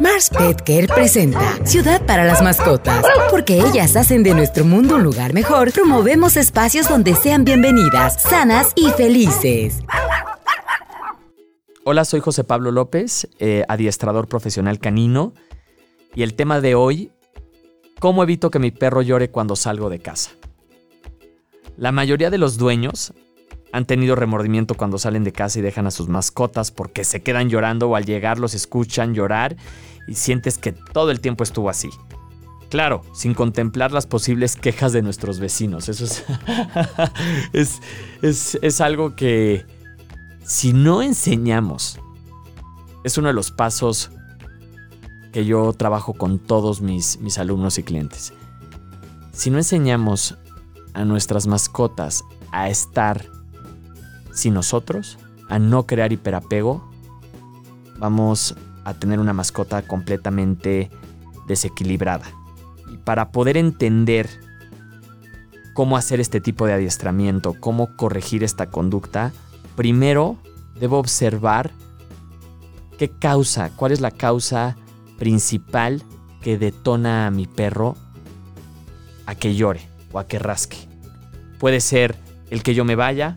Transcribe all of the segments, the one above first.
Mars Pet Care presenta Ciudad para las mascotas. Porque ellas hacen de nuestro mundo un lugar mejor, promovemos espacios donde sean bienvenidas, sanas y felices. Hola, soy José Pablo López, eh, adiestrador profesional canino. Y el tema de hoy, ¿cómo evito que mi perro llore cuando salgo de casa? La mayoría de los dueños han tenido remordimiento cuando salen de casa y dejan a sus mascotas porque se quedan llorando o al llegar los escuchan llorar y sientes que todo el tiempo estuvo así. Claro, sin contemplar las posibles quejas de nuestros vecinos. Eso es, es, algo que si no enseñamos, es uno de los pasos que yo trabajo con todos mis, mis alumnos y clientes. Si no enseñamos a nuestras mascotas a estar sin nosotros, a no crear hiperapego, vamos a tener una mascota completamente desequilibrada. Y para poder entender cómo hacer este tipo de adiestramiento, cómo corregir esta conducta, primero debo observar qué causa, cuál es la causa principal que detona a mi perro a que llore o a que rasque. Puede ser el que yo me vaya,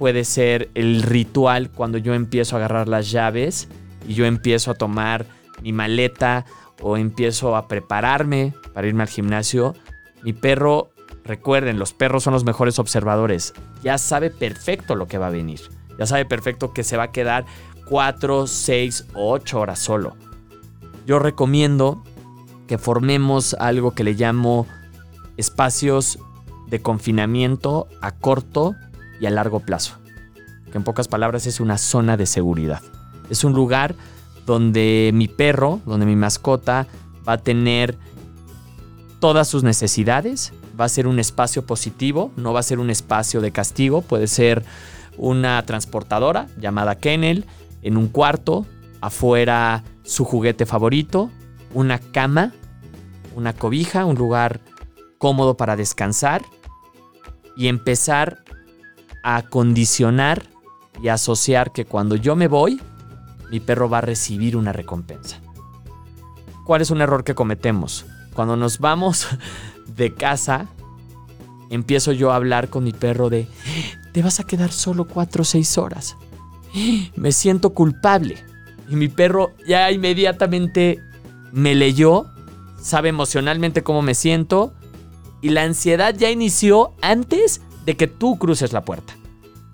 puede ser el ritual cuando yo empiezo a agarrar las llaves y yo empiezo a tomar mi maleta o empiezo a prepararme para irme al gimnasio. Mi perro, recuerden, los perros son los mejores observadores. Ya sabe perfecto lo que va a venir. Ya sabe perfecto que se va a quedar 4, 6 o 8 horas solo. Yo recomiendo que formemos algo que le llamo espacios de confinamiento a corto y a largo plazo. Que en pocas palabras es una zona de seguridad. Es un lugar donde mi perro, donde mi mascota va a tener todas sus necesidades, va a ser un espacio positivo, no va a ser un espacio de castigo, puede ser una transportadora llamada Kennel, en un cuarto, afuera su juguete favorito, una cama, una cobija, un lugar cómodo para descansar y empezar a condicionar y asociar que cuando yo me voy, mi perro va a recibir una recompensa. ¿Cuál es un error que cometemos? Cuando nos vamos de casa, empiezo yo a hablar con mi perro de, te vas a quedar solo 4 o 6 horas. Me siento culpable. Y mi perro ya inmediatamente me leyó, sabe emocionalmente cómo me siento y la ansiedad ya inició antes de que tú cruces la puerta.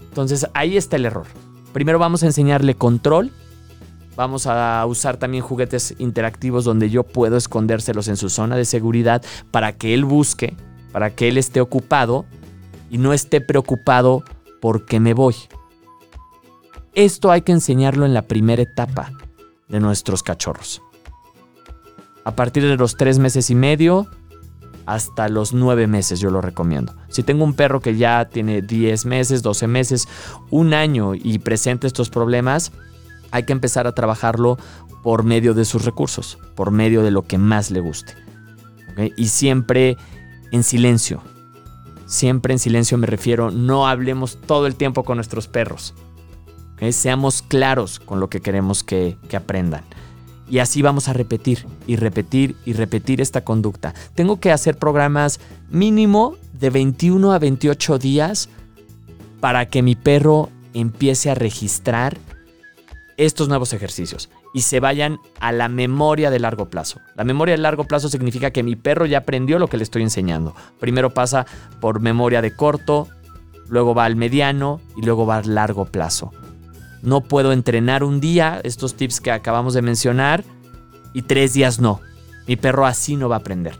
Entonces ahí está el error. Primero vamos a enseñarle control. Vamos a usar también juguetes interactivos donde yo puedo escondérselos en su zona de seguridad para que él busque, para que él esté ocupado y no esté preocupado porque me voy. Esto hay que enseñarlo en la primera etapa de nuestros cachorros. A partir de los tres meses y medio, hasta los 9 meses, yo lo recomiendo. Si tengo un perro que ya tiene 10 meses, 12 meses, un año y presenta estos problemas, hay que empezar a trabajarlo por medio de sus recursos, por medio de lo que más le guste. Y siempre en silencio. Siempre en silencio me refiero, no hablemos todo el tiempo con nuestros perros. Seamos claros con lo que queremos que, que aprendan. Y así vamos a repetir y repetir y repetir esta conducta. Tengo que hacer programas mínimo de 21 a 28 días para que mi perro empiece a registrar estos nuevos ejercicios y se vayan a la memoria de largo plazo. La memoria de largo plazo significa que mi perro ya aprendió lo que le estoy enseñando. Primero pasa por memoria de corto, luego va al mediano y luego va al largo plazo. No puedo entrenar un día, estos tips que acabamos de mencionar, y tres días no. Mi perro así no va a aprender.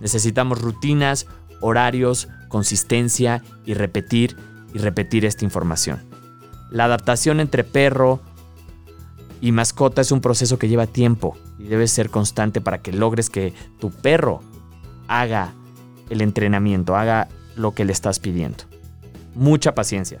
Necesitamos rutinas, horarios, consistencia y repetir y repetir esta información. La adaptación entre perro y mascota es un proceso que lleva tiempo y debe ser constante para que logres que tu perro haga el entrenamiento, haga lo que le estás pidiendo. Mucha paciencia.